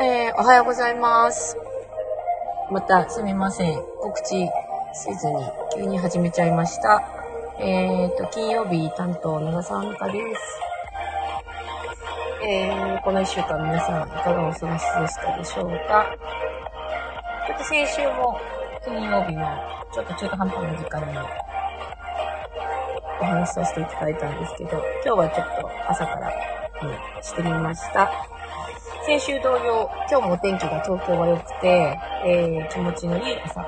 えー、おはようございます。また、すみません。告知せずに、急に始めちゃいました。えーと、金曜日担当、長澤美香です。えー、この一週間皆さん、いかがお過ごしでしたでしょうかちょっと先週も、金曜日の、ちょっと中途半端な時間に、お話しさせていただいたんですけど、今日はちょっと朝から、うん、してみました。先週同様、今日もお天気が東京は良くて、えー、気持ちのいい朝、あ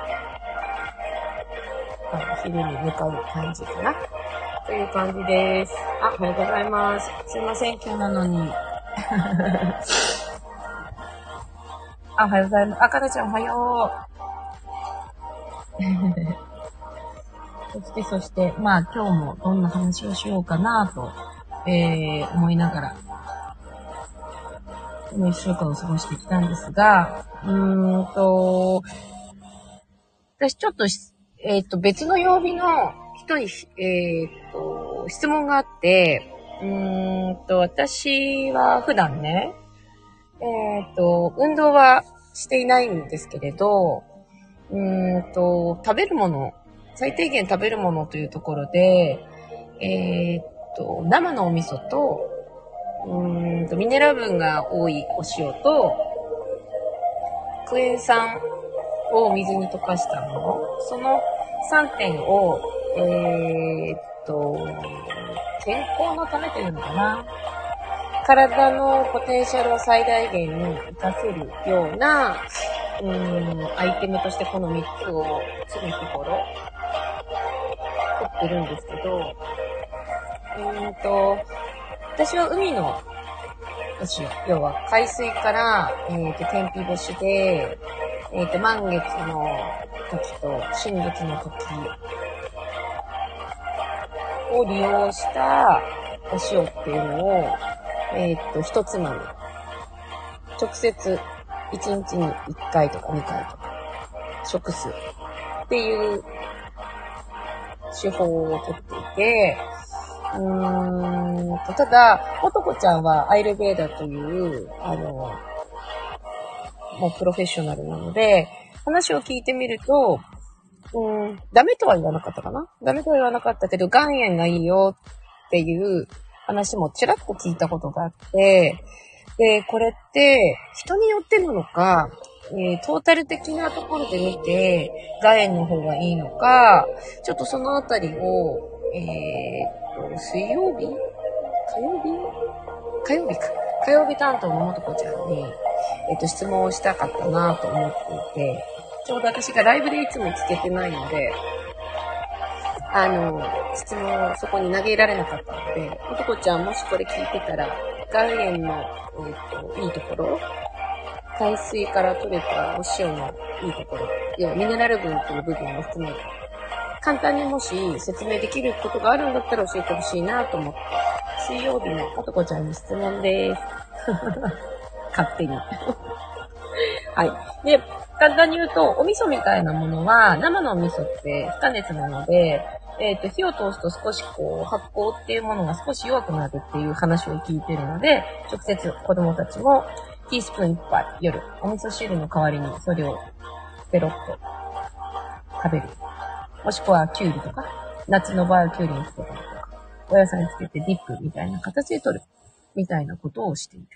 の昼に向かう感じかな。という感じです。あ、おはようございます。すいません、今日なのに。あ、おはようございます。あ、かなちゃんおはよう。そして、そして、まあ今日もどんな話をしようかなと、えー、思いながら、この一週間を過ごしてきたんですが、うーんと、私ちょっと、えっ、と、別の曜日の人に、えっ、と、質問があって、うーんと、私は普段ね、えっ、と、運動はしていないんですけれど、うーんと、食べるもの、最低限食べるものというところで、えっ、と、生のお味噌と、うんと、ミネラル分が多いお塩と、クエン酸を水に溶かしたもの、その3点を、えーっと、健康のためというのかな。体のポテンシャルを最大限に活かせるような、うん、アイテムとしてこの3つを常日頃、取ってるんですけど、うーんと、私は海のお塩、要は海水から、えー、と天日干しで、えー、と満月の時と新月の時を利用したお塩っていうのを、えっ、と、一つまみ。直接、1日に1回とか2回とか、食すっていう手法をとっていて、うーんと、ただ、もとこちゃんはアイルベーダという、あの、もうプロフェッショナルなので、話を聞いてみると、うん、ダメとは言わなかったかな？ダメとは言わなかったけど、岩塩がいいよっていう話もちらっと聞いたことがあって、で、これって人によってなのか、えートータル的なところで見て、岩塩の方がいいのか、ちょっとそのあたりを、えーと、水曜日？火曜日？火曜日か。火曜日担当のもとこちゃんに、えっ、と、質問をしたかったなと思っていて、ちょうど私がライブでいつも聞けてないので、あの、質問をそこに投げられなかったので、もとこちゃんもしこれ聞いてたら、岩塩の、えっ、と、いいところ、海水から取れたお塩のいいところ、要はミネラル分という部分を含めて、簡単にもし説明できることがあるんだったら教えてほしいなと思って、水曜日のもとこちゃんに質問です。勝手に。はい。で、簡単に言うと、お味噌みたいなものは、生のお味噌って不加熱なので、えっ、と、火を通すと少しこう、発酵っていうものが少し弱くなるっていう話を聞いてるので、直接子供たちもティースプーン1杯夜、お味噌汁の代わりにそれをペロッと食べる。もしくはキュウリとか、夏の場合はキュウリにつけたりとか、お野菜につけてディップみたいな形で取る。みたいなことをしている。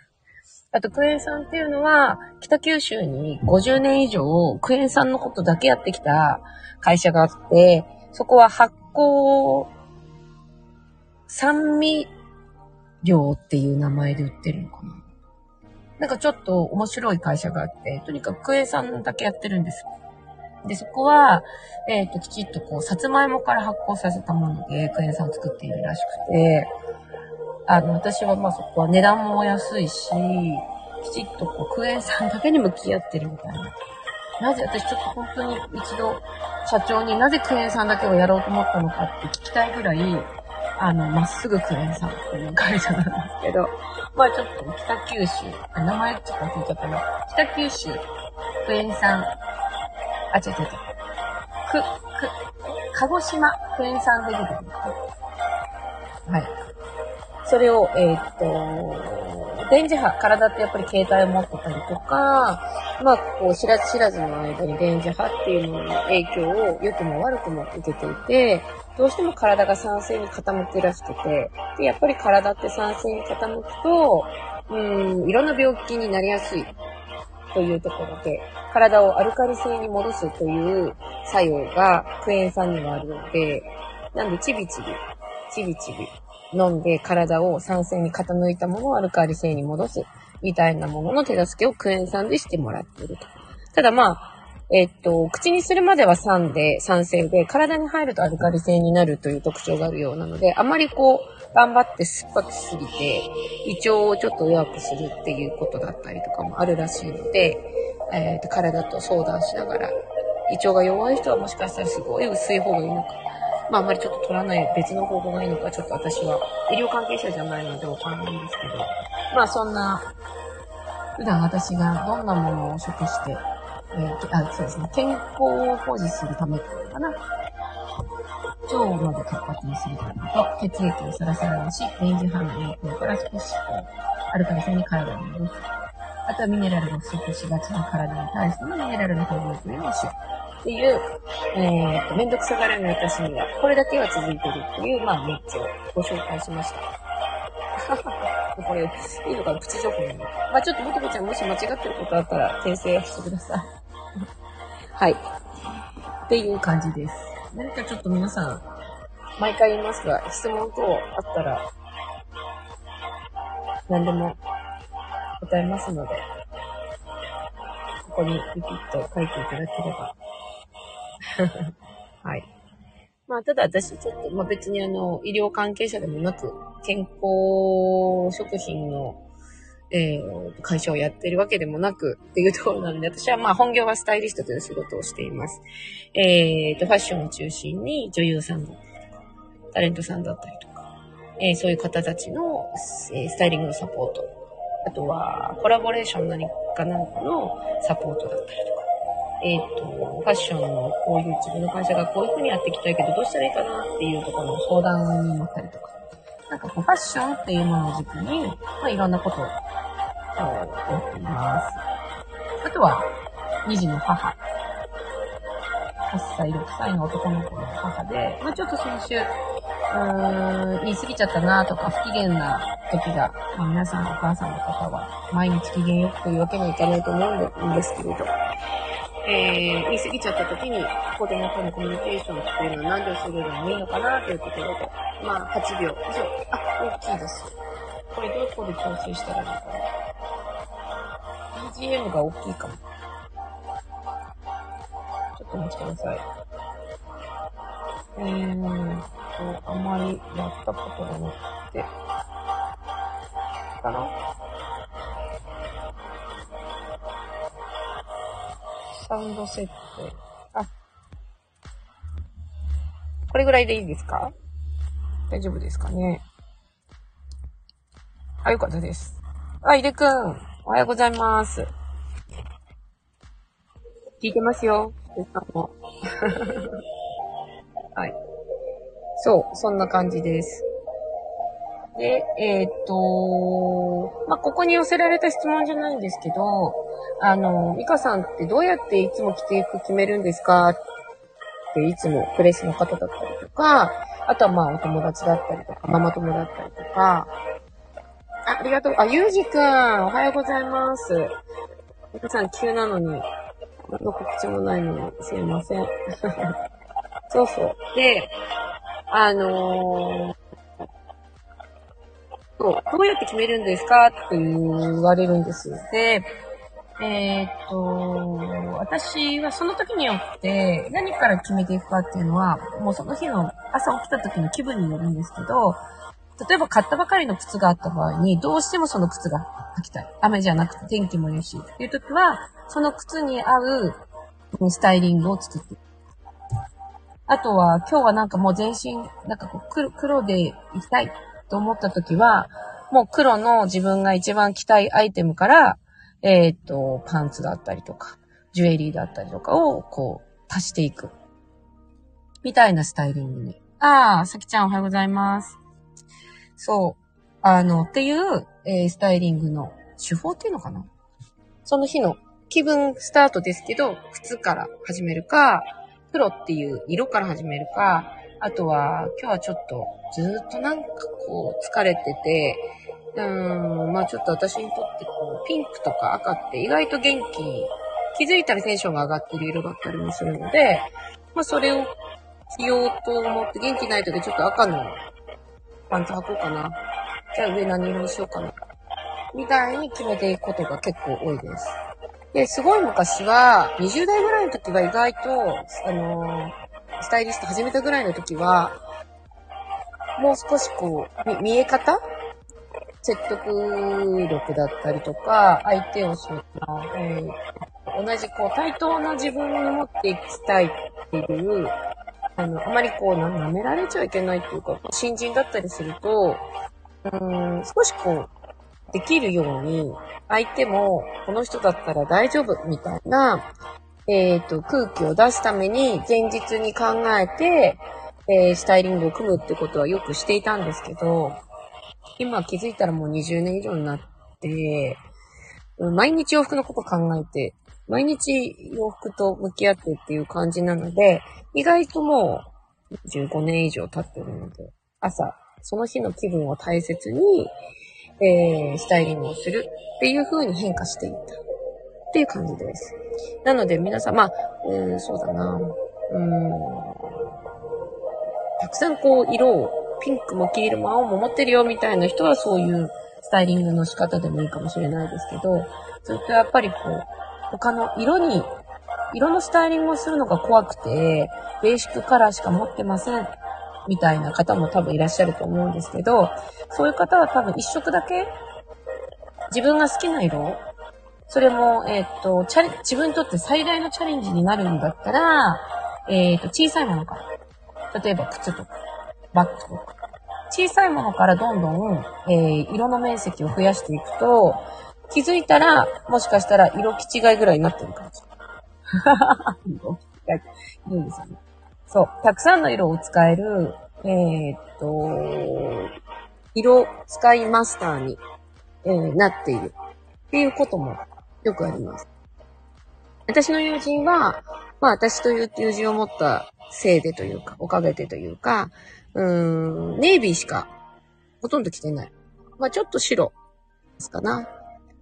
あと、クエン酸っていうのは、北九州に50年以上、クエン酸のことだけやってきた会社があって、そこは発酵酸味料っていう名前で売ってるのかな。なんかちょっと面白い会社があって、とにかくクエン酸だけやってるんです。で、そこは、えっ、と、きちっとこう、さつまいもから発酵させたもので、クエン酸を作っているらしくて、あの、私はまあそこは値段も安いし、きちっとこう、クエン酸だけに向き合ってるみたいな。なぜ私ちょっと本当に一度、社長になぜクエン酸だけをやろうと思ったのかって聞きたいぐらい、あの、まっすぐクエン酸っていう会社なんですけど、まあちょっと北九州、あ名前ちょっと忘れちゃったな。北九州、クエン酸、あ、違う違う違う。く、く、鹿児島クエン酸で出てくるんです。はい。それを、えー、っと、電磁波、体ってやっぱり携帯を持ってたりとか、まあ、こう、知らず知らずの間に電磁波っていうものの影響を良くも悪くも受けていて、どうしても体が酸性に傾くらしくて、で、やっぱり体って酸性に傾くと、うん、いろんな病気になりやすいというところで、体をアルカリ性に戻すという作用がクエン酸にもあるので、なんでちびちび、ちびちび飲んで体を酸性に傾いたものをアルカリ性に戻す。みたいなものの手助けをクエン酸でしてもらっていると。ただまあ、えっと、口にするまでは酸で、酸性で、体に入るとアルカリ性になるという特徴があるようなので、あまりこう、頑張って酸っぱくしすぎて、胃腸をちょっと弱くするっていうことだったりとかもあるらしいので、えっと、体と相談しながら、胃腸が弱い人はもしかしたらすごい薄い方がいいのか、まああまりちょっと取らない別の方法がいいのか、ちょっと私は医療関係者じゃないのでわかんないんですけど、まあそんな、普段私がどんなものを食して、えー、あ、そうですね、健康を保持するためかな。腸まで活発にするためと、血液をサラサラにし、電磁波の影響から少し、こう、アルカリ性に体に戻す。あとはミネラルが不足しがちな体に対してのミネラルの補充というのをしよう。っていう、えー、めんどくさがらない私には、これだけは続いてるっていう、まあ、3つをご紹介しました。これ、いいのかなプチ情報なの。まあちょっともとこちゃんもし間違ってることあったら訂正してください。はい。っていう感じです。何かちょっと皆さん、毎回言いますが、質問等あったら、何でも答えますので、ここにピピッと書いていただければ。はい。まあ、ただ私、ちょっと、まあ別にあの、医療関係者でもなく、健康食品のえー、会社をやってるわけでもなくっていうところなので、私はまあ本業はスタイリストという仕事をしています。えー、と、ファッションを中心に女優さんだったりとか、タレントさんだったりとか、えー、そういう方たちの、えー、スタイリングのサポート、あとはコラボレーション何かなんかのサポートだったりとか、えっ、ー、と、ファッションのこういう自分の会社がこういう風にやっていきたいけどどうしたらいいかなっていうところの相談に乗ったりとか、なんかこう、ファッションっていうものを軸に、まあ、いろんなことを、やっています。あとは、2児の母。8歳、6歳の男の子の母で、まあ、ちょっと先週、うーん、言い過ぎちゃったなとか、不機嫌な時が、まあ、皆さんお母さんの方は、毎日機嫌よくというわけにはいかないと思うんですけれど、えー、言い過ぎちゃった時に子供とのコミュニケーションっていうのは何秒するのもいいのかなというところで、まあ、8秒以上。あ、大きいです。これどこで調整したらいいかな ?BGM が大きいかも。ちょっとお待ちください。えーと、あまりやったことがなくて、かなサウンド設定。あ。これぐらいでいいですか？大丈夫ですかね？あ、よかったです。あ、いでくん。おはようございます。聞いてますよ。はい。そう、そんな感じです。で、えー、っと、まあ、ここに寄せられた質問じゃないんですけど、あの、ミカさんってどうやっていつも着ていく決めるんですか？っていつもプレスの方だったりとか、あとはまあお友達だったりとか、ママ友だったりとか、あありがとう。あ、ゆうじくん、おはようございます。皆さん急なのに、何の告知もないのに、すいません。そうそう。で、あのー、どうやって決めるんですかって言われるんですで、えー、っと、私はその時によって何から決めていくかっていうのは、もうその日の朝起きた時の気分によるんですけど、例えば買ったばかりの靴があった場合に、どうしてもその靴が履きたい。雨じゃなくて天気もいいし。っていう時は、その靴に合うスタイリングを作っていくあとは、今日はなんかもう全身、なんかこう黒黒で行きたいと思った時は、もう黒の自分が一番着たいアイテムから、えっ、と、パンツだったりとか、ジュエリーだったりとかを、こう、足していく。みたいなスタイリングに。ああ、さきちゃんおはようございます。そう。あの、っていう、えー、スタイリングの手法っていうのかなその日の気分スタートですけど、靴から始めるか、黒っていう色から始めるか、あとは、今日はちょっとずっとなんかこう疲れてて、うーん、まあちょっと私にとってこう、ピンクとか赤って意外と元気、気づいたらテンションが上がってる色だったりもするので、まあそれを着ようと思って元気ない時ちょっと赤のパンツ履こうかな。じゃあ上何色にしようかな。みたいに決めていくことが結構多いです。で、すごい昔は、20代ぐらいの時は意外と、あのー、スタイリスト始めたぐらいの時は、もう少しこう、見え方？説得力だったりとか、相手をそうえー、同じこう対等な自分に持っていきたいっていう、あの、あまりこう、舐められちゃいけないっていうか、新人だったりすると、うん、少しこう、できるように、相手も、この人だったら大丈夫、みたいな、えっ、ー、と、空気を出すために、前日に考えて、えー、スタイリングを組むってことはよくしていたんですけど、今気づいたらもう20年以上になって、毎日洋服のこと考えて、毎日洋服と向き合ってっていう感じなので、意外ともう15年以上経ってるので、朝、その日の気分を大切に、えー、スタイリングをするっていう風に変化していったっていう感じです。なので皆さん、まあ、うん、そうだな、うん、たくさんこう色をピンクも黄色も青も持ってるよみたいな人はそういうスタイリングの仕方でもいいかもしれないですけど、ずっとやっぱりこう、他の色に、色のスタイリングをするのが怖くて、ベーシックカラーしか持ってません。みたいな方も多分いらっしゃると思うんですけど、そういう方は多分一色だけ自分が好きな色それも、えっ、ー、と、チャレ、自分にとって最大のチャレンジになるんだったら、えっ、ー、と、小さいものから。例えば靴とか、バッグとか。小さいものからどんどん、えー、色の面積を増やしていくと、気づいたら、もしかしたら色気違いぐらいになってるかもしれない。色気違い。いいんですよね。そう。たくさんの色を使える、えー、っと、色使いマスターに、えー、なっているっていうこともよくあります。私の友人は、まあ私という友人を持ったせいでというか、おかげでというか、うーん、ネイビーしかほとんど着てない。まあちょっと白ですかな。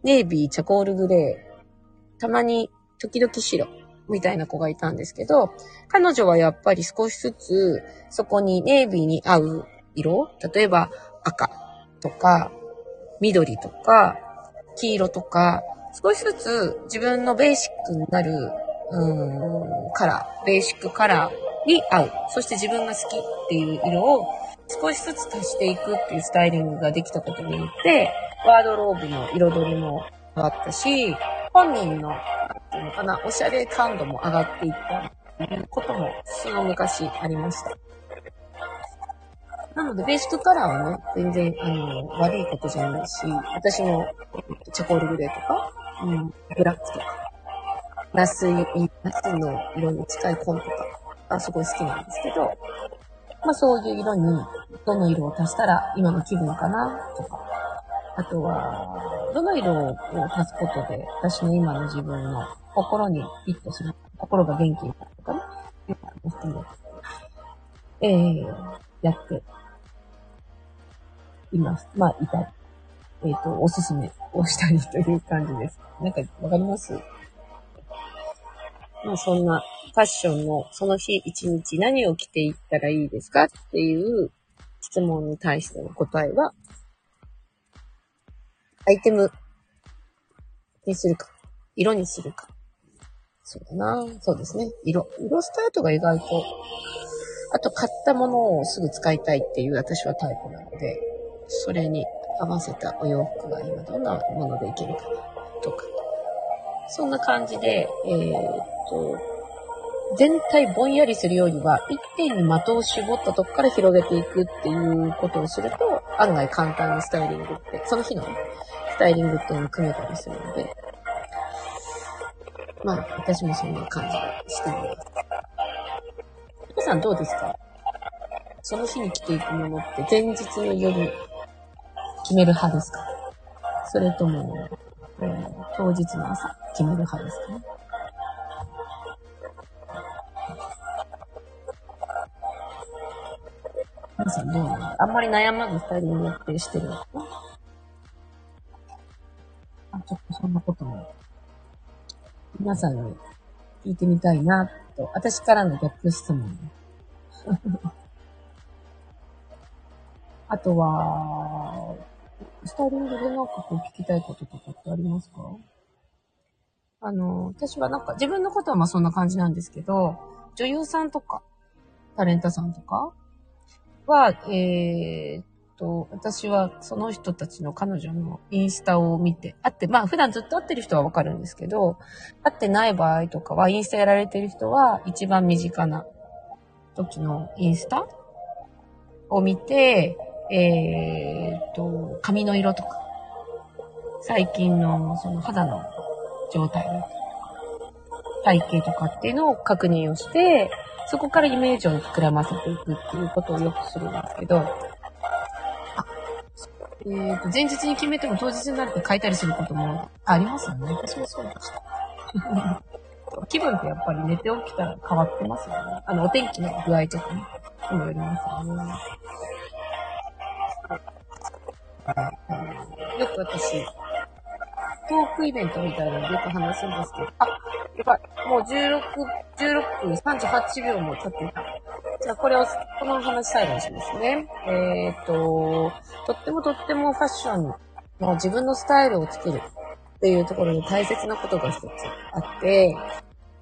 ネイビー、チャコールグレー、たまに時々白。みたいな子がいたんですけど、彼女はやっぱり少しずつ、そこにネイビーに合う色、例えば赤とか、緑とか、黄色とか、少しずつ自分のベーシックになる、うん、カラー、ベーシックカラーに合う。そして自分が好きっていう色を少しずつ足していくっていうスタイリングができたことによって、ワードローブの彩りも変わったし、本人のなんていうのかな、おしゃれ感度も上がっていったっていうことも、その昔ありました。なので、ベーシックカラーはね、全然、あの、悪いことじゃないし、私も、チョコールグレーとか、うん、ブラックとか、ナス、ナスの色に近い紺とか、あ、すごい好きなんですけど、まあそういう色に、どの色を足したら今の気分かな、とか、あとは、どの色を足すことで、私の今の自分の心にフィットする、心が元気になるとかね、いうのも含め、えー、やっています。まあ、いたり、えっ、ー、と、おすすめをしたりという感じです。なんか、わかります？まあ、そんな、ファッションのその日一日何を着ていったらいいですかっていう質問に対しての答えは、アイテムにするか、色にするか。そうだなそうですね。色。色スタートが意外と、あと買ったものをすぐ使いたいっていう私はタイプなので、それに合わせたお洋服が今どんなものでいけるかな、とか。そんな感じで、えー、っと、全体ぼんやりするよりは、一点に的を絞ったとこから広げていくっていうことをすると、案外簡単にスタイリングって、その日のスタイリングっていうのを組めたりするので、まあ、私もそんな感じがしています。皆さんどうですか？その日に着ていくものって前日の夜決める派ですか？それとも、えー、当日の朝決める派ですか？皆さんどうなのあんまり悩まずスタイリングってしてるのかな？あ、ちょっとそんなことも、皆さんに聞いてみたいな、と、私からの逆質問。あとは、スタイリングでなんかこう聞きたいこととかってありますか？あの、私はなんか自分のことはまあそんな感じなんですけど、女優さんとか、タレントさんとかは、えー、っと、私はその人たちの彼女のインスタを見て、あって、まあ普段ずっと会ってる人はわかるんですけど、会ってない場合とかは、インスタやられてる人は一番身近な時のインスタを見て、えー、っと、髪の色とか、最近のその肌の状態だとか、体型とかっていうのを確認をして、そこからイメージを膨らませていくっていうことをよくするんですけど、あ、えー、と、前日に決めても当日になると書いたりすることもありますよね。私もそうでした。気分ってやっぱり寝て起きたら変わってますよね。あの、お天気の具合とかね、にもよりますよね。よく私、トークイベントみたいなのよく話すんですけど、あ、やばい、もう16、16分38秒も経っていた。じゃあこれを、この話最後にしますね。えっ、と、とってもとってもファッションの自分のスタイルをつけるっていうところに大切なことが一つあって、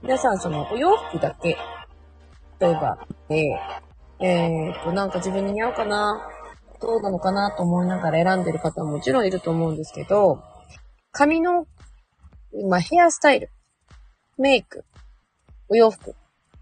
皆さんそのお洋服だけ、例えば、で、えっ、と、なんか自分に似合うかなどうなのかなと思いながら選んでる方ももちろんいると思うんですけど、髪の、まあ、ヘアスタイル、メイク、お洋服っ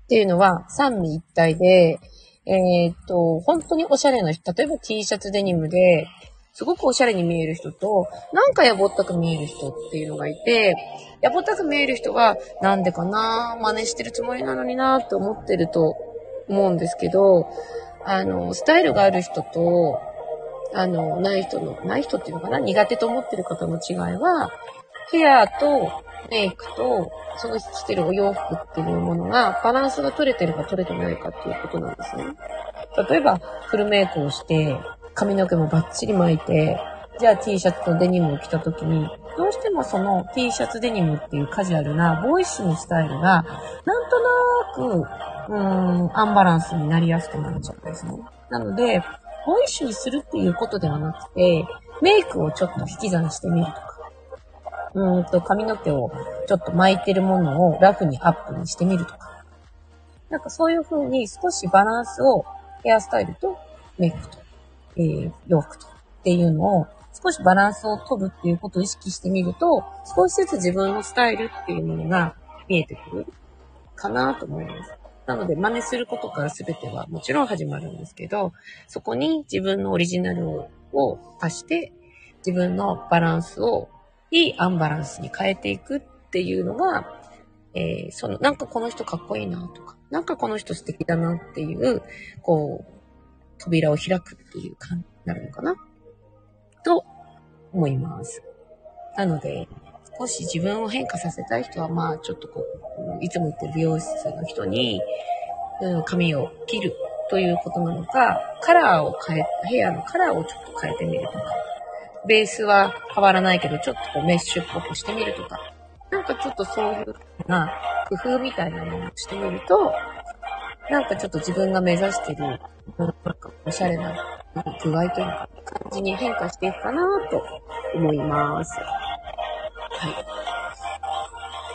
ていうのは三位一体で、えー、っと、本当におしゃれな人、例えば T シャツデニムで、すごくおしゃれに見える人と、なんかやぼったく見える人っていうのがいて、やぼったく見える人は、なんでかな真似してるつもりなのになって思ってると思うんですけど、あの、スタイルがある人と、あの、ない人の、ない人っていうのかな？苦手と思ってる方の違いは、ヘアとメイクと、その着てるお洋服っていうものが、バランスが取れてるか取れてないかっていうことなんですね。例えば、フルメイクをして、髪の毛もバッチリ巻いて、じゃあ T シャツとデニムを着た時に、どうしてもその T シャツデニムっていうカジュアルなボーイッシュのスタイルが、なんとなくうーん、アンバランスになりやすくなっちゃうんですね。なので、ボーイッシュにするっていうことではなくて、メイクをちょっと引き算してみるとか、うんと髪の毛をちょっと巻いてるものをラフにアップにしてみるとか。なんかそういう風に少しバランスをヘアスタイルとメイクと、えー、洋服とっていうのを少しバランスを取るっていうことを意識してみると、少しずつ自分のスタイルっていうものが見えてくるかなと思います。なので、真似することから全てはもちろん始まるんですけど、そこに自分のオリジナルを足して、自分のバランスをいいアンバランスに変えていくっていうのが、えー、その、なんかこの人かっこいいなとか、なんかこの人素敵だなっていう、こう、扉を開くっていう感じになるのかな？と思います。なので、少し自分を変化させたい人は、まあ、ちょっとこう、いつも言ってる美容室の人に、うん、髪を切るということなのか、カラーを変え、ヘアのカラーをちょっと変えてみるとか、ベースは変わらないけど、ちょっとこうメッシュっぽくしてみるとか、なんかちょっとそういうな工夫みたいなものをしてみると、なんかちょっと自分が目指してる、なんかおしゃれな具合というか、感じに変化していくかなと思います。は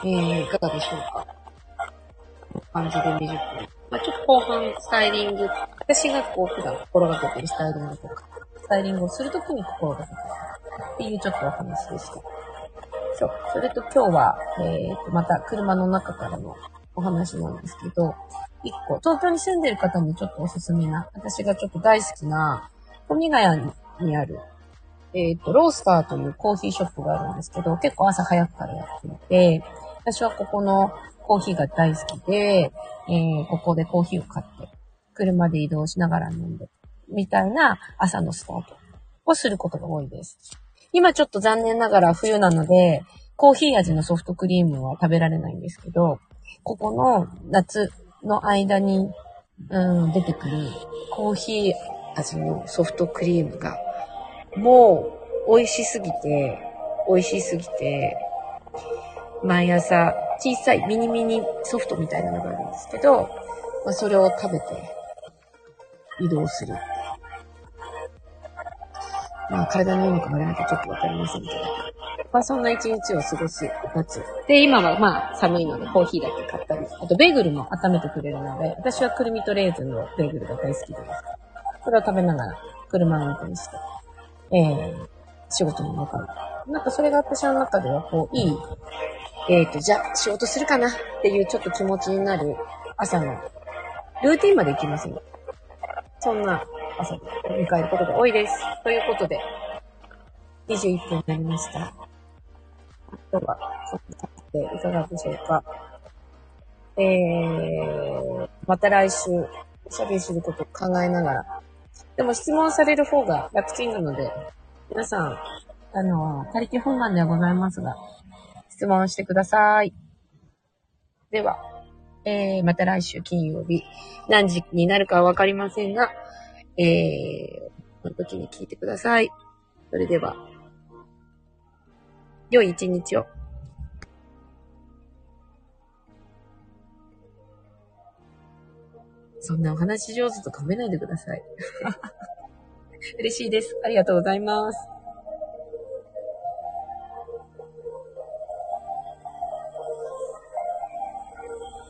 い。えー、いかがでしょうか？こんな感じで20分。まあ、ちょっと後半、スタイリング、私がこう普段心がけてるスタイリングとか、スタイリングをするときに心がけてるっていうちょっとお話でした。そう。それと今日は、えー、と、また車の中からのお話なんですけど、一個、東京に住んでる方にちょっとおすすめな、私がちょっと大好きな、富ヶ谷にあるえっ、ー、と、ロースターというコーヒーショップがあるんですけど、結構朝早くからやっていて、私はここのコーヒーが大好きで、えー、ここでコーヒーを買って、車で移動しながら飲んで、みたいな朝のスタートをすることが多いです。今ちょっと残念ながら冬なので、コーヒー味のソフトクリームは食べられないんですけど、ここの夏の間に、うん、出てくるコーヒー味のソフトクリームが、もう美味しすぎて、美味しすぎて、毎朝小さいミニミニソフトみたいなのがあるんですけど、まあ、それを食べて移動する。まあ、体にいいのか悪いのかちょっとわかりませんけど。まあ、そんな一日を過ごす夏。で、今はまあ、寒いのでコーヒーだけ買ったり、あとベーグルも温めてくれるので、私はくるみとレーズンのベーグルが大好きです。それを食べながら、車を運転して、えー、仕事に向かう。なんかそれが私の中では、こう、いい、えっ、ー、と、じゃあ、仕事するかなっていうちょっと気持ちになる朝のルーティンまで行きません。そんな朝を迎えることが多いです。ということで、21分になりました。今日は、そんな感じでいかがでしょうか。えー、また来週、おしゃべりすることを考えながら。でも質問される方が楽ちんなので、皆さん、あの、他力本願ではございますが、質問してください。では、えー、また来週金曜日、何時になるかはわかりませんが、えー、その時に聞いてください。それでは、良い一日を。そんなお話上手とかめないでください。嬉しいです。ありがとうございます。